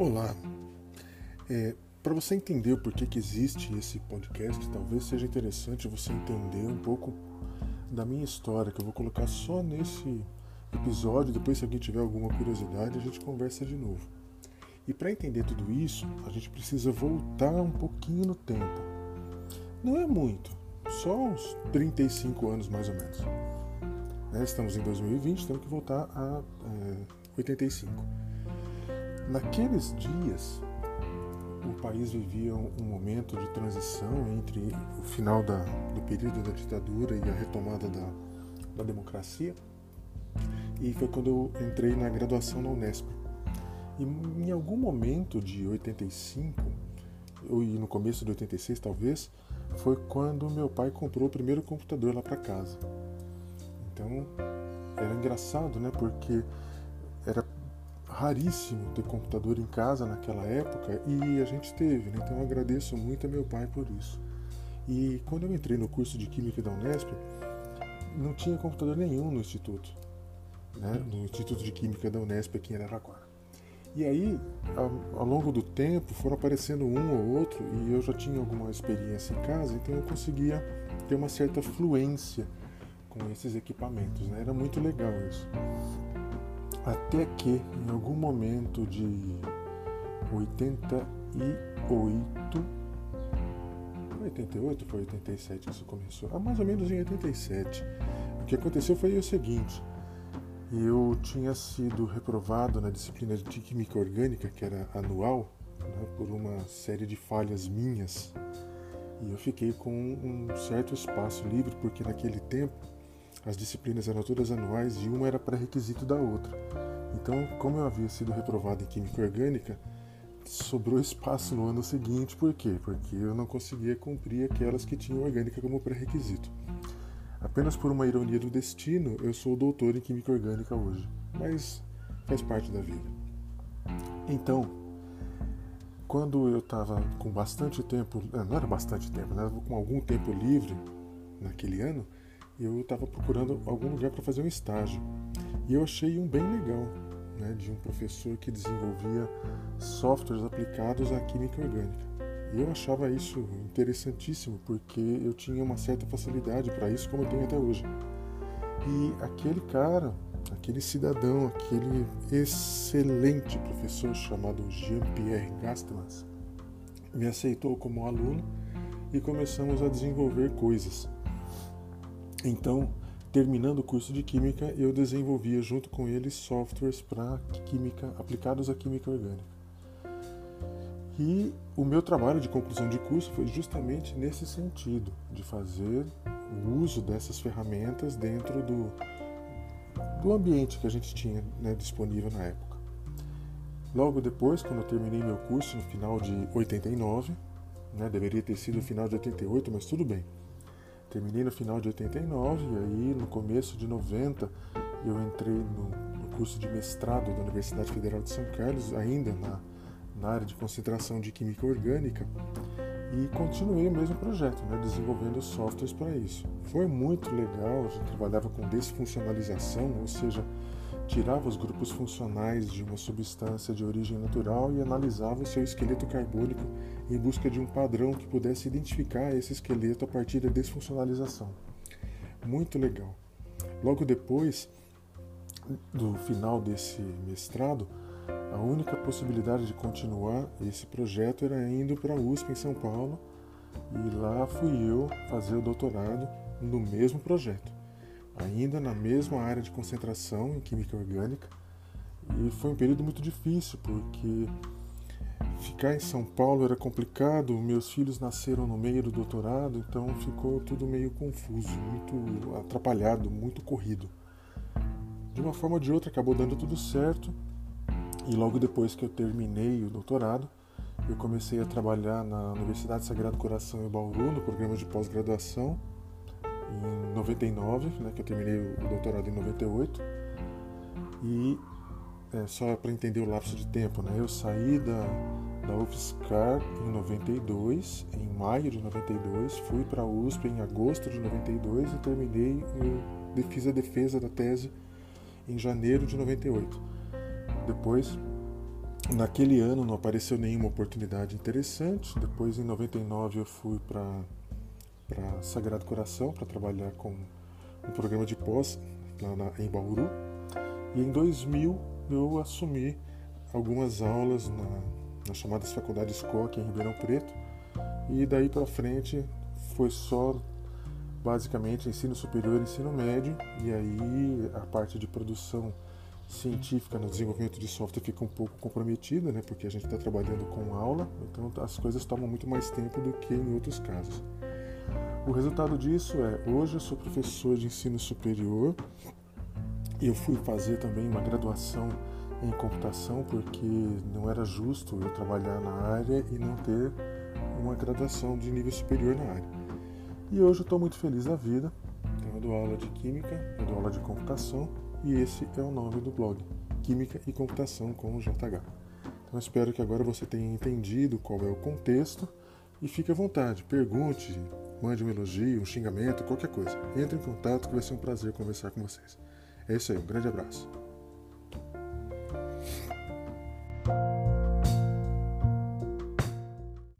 Olá. É, Para você entender o porquê que existe esse podcast, talvez seja interessante você entender um pouco da minha história, que eu vou colocar só nesse episódio. Depois, se alguém tiver alguma curiosidade, a gente conversa de novo. E para entender tudo isso, a gente precisa voltar um pouquinho no tempo. Não é muito, só uns 35 anos mais ou menos. Né? Estamos em 2020, temos que voltar a é, 85. Naqueles dias, o país vivia um momento de transição entre o final da, do período da ditadura e a retomada da, da democracia. E foi quando eu entrei na graduação na Unesp. E em algum momento de 85, ou no começo de 86 talvez, foi quando meu pai comprou o primeiro computador lá para casa. Então era engraçado, né? Porque era raríssimo ter computador em casa naquela época e a gente teve, né? então eu agradeço muito a meu pai por isso. E quando eu entrei no curso de Química da Unesp, não tinha computador nenhum no instituto, né? no Instituto de Química da Unesp aqui em Araraquara. E aí, ao, longo do tempo, foram aparecendo um ou outro e eu já tinha alguma experiência em casa, então eu conseguia ter uma certa fluência com esses equipamentos. Né? Era muito legal isso. Até que, em algum momento de 88, 88 foi 87 que isso começou? Ah, mais ou menos em 87. O que aconteceu foi o seguinte: eu tinha sido reprovado na disciplina de Química Orgânica, que era anual, né, por uma série de falhas minhas. E eu fiquei com um certo espaço livre, porque naquele tempo as disciplinas eram todas anuais e uma era pré-requisito da outra. Então, como eu havia sido reprovado em Química Orgânica, sobrou espaço no ano seguinte. Por quê? Porque eu não conseguia cumprir aquelas que tinham orgânica como pré-requisito. Apenas por uma ironia do destino, eu sou doutor em Química Orgânica hoje, mas faz parte da vida. Então, quando eu estava com bastante tempo, eh, não era bastante tempo, né? com algum tempo livre naquele ano, eu estava procurando algum lugar para fazer um estágio. E eu achei um bem legal, né, de um professor que desenvolvia softwares aplicados à química orgânica. E eu achava isso interessantíssimo, porque eu tinha uma certa facilidade para isso, como eu tenho até hoje. E aquele cara, aquele cidadão, aquele excelente professor chamado Jean-Pierre Gastelans, me aceitou como aluno e começamos a desenvolver coisas. Então, terminando o curso de química, eu desenvolvia junto com ele softwares para química aplicados à química orgânica. E o meu trabalho de conclusão de curso foi justamente nesse sentido, de fazer o uso dessas ferramentas dentro do, do ambiente que a gente tinha né, disponível na época. Logo depois, quando eu terminei meu curso no final de 89, né, deveria ter sido no final de 88, mas tudo bem. Terminei no final de 89 e aí no começo de 90 eu entrei no, no curso de mestrado da Universidade Federal de São Carlos, ainda na, na área de concentração de química orgânica e continuei o mesmo projeto, né, desenvolvendo softwares para isso. Foi muito legal, a gente trabalhava com desfuncionalização, ou seja, tirava os grupos funcionais de uma substância de origem natural e analisava o seu esqueleto carbônico em busca de um padrão que pudesse identificar esse esqueleto a partir da desfuncionalização. Muito legal. Logo depois do final desse mestrado, a única possibilidade de continuar esse projeto era indo para a USP em São Paulo e lá fui eu fazer o doutorado no mesmo projeto ainda na mesma área de concentração em química orgânica. E foi um período muito difícil, porque ficar em São Paulo era complicado, meus filhos nasceram no meio do doutorado, então ficou tudo meio confuso, muito atrapalhado, muito corrido. De uma forma ou de outra acabou dando tudo certo, e logo depois que eu terminei o doutorado, eu comecei a trabalhar na Universidade Sagrado Coração em Bauru, no programa de pós-graduação, em 99, né, que eu terminei o doutorado em 98. E é, só para entender o lapso de tempo, né, eu saí da, da UFSCar em 92, em maio de 92, fui para a USP em agosto de 92 e terminei, eu fiz a defesa da tese em janeiro de 98. Depois naquele ano não apareceu nenhuma oportunidade interessante. Depois, em 99, eu fui para Sagrado Coração para trabalhar com um programa de pós lá na, em Bauru. E em 2000 eu assumi algumas aulas na, nas chamadas faculdades COC em Ribeirão Preto. E daí para frente foi só basicamente ensino superior e ensino médio. E aí a parte de produção científica no desenvolvimento de software fica um pouco comprometida, né, porque a gente está trabalhando com aula, então as coisas tomam muito mais tempo do que em outros casos. O resultado disso é, hoje eu sou professor de ensino superior e eu fui fazer também uma graduação em computação porque não era justo eu trabalhar na área e não ter uma graduação de nível superior na área. E hoje eu estou muito feliz da vida. Eu dou aula de química, eu dou aula de computação e esse é o nome do blog, Química e Computação com o JH. Então espero que agora você tenha entendido qual é o contexto e fique à vontade, pergunte, mande um elogio, um xingamento, qualquer coisa. Entre em contato que vai ser um prazer conversar com vocês. É isso aí, um grande abraço.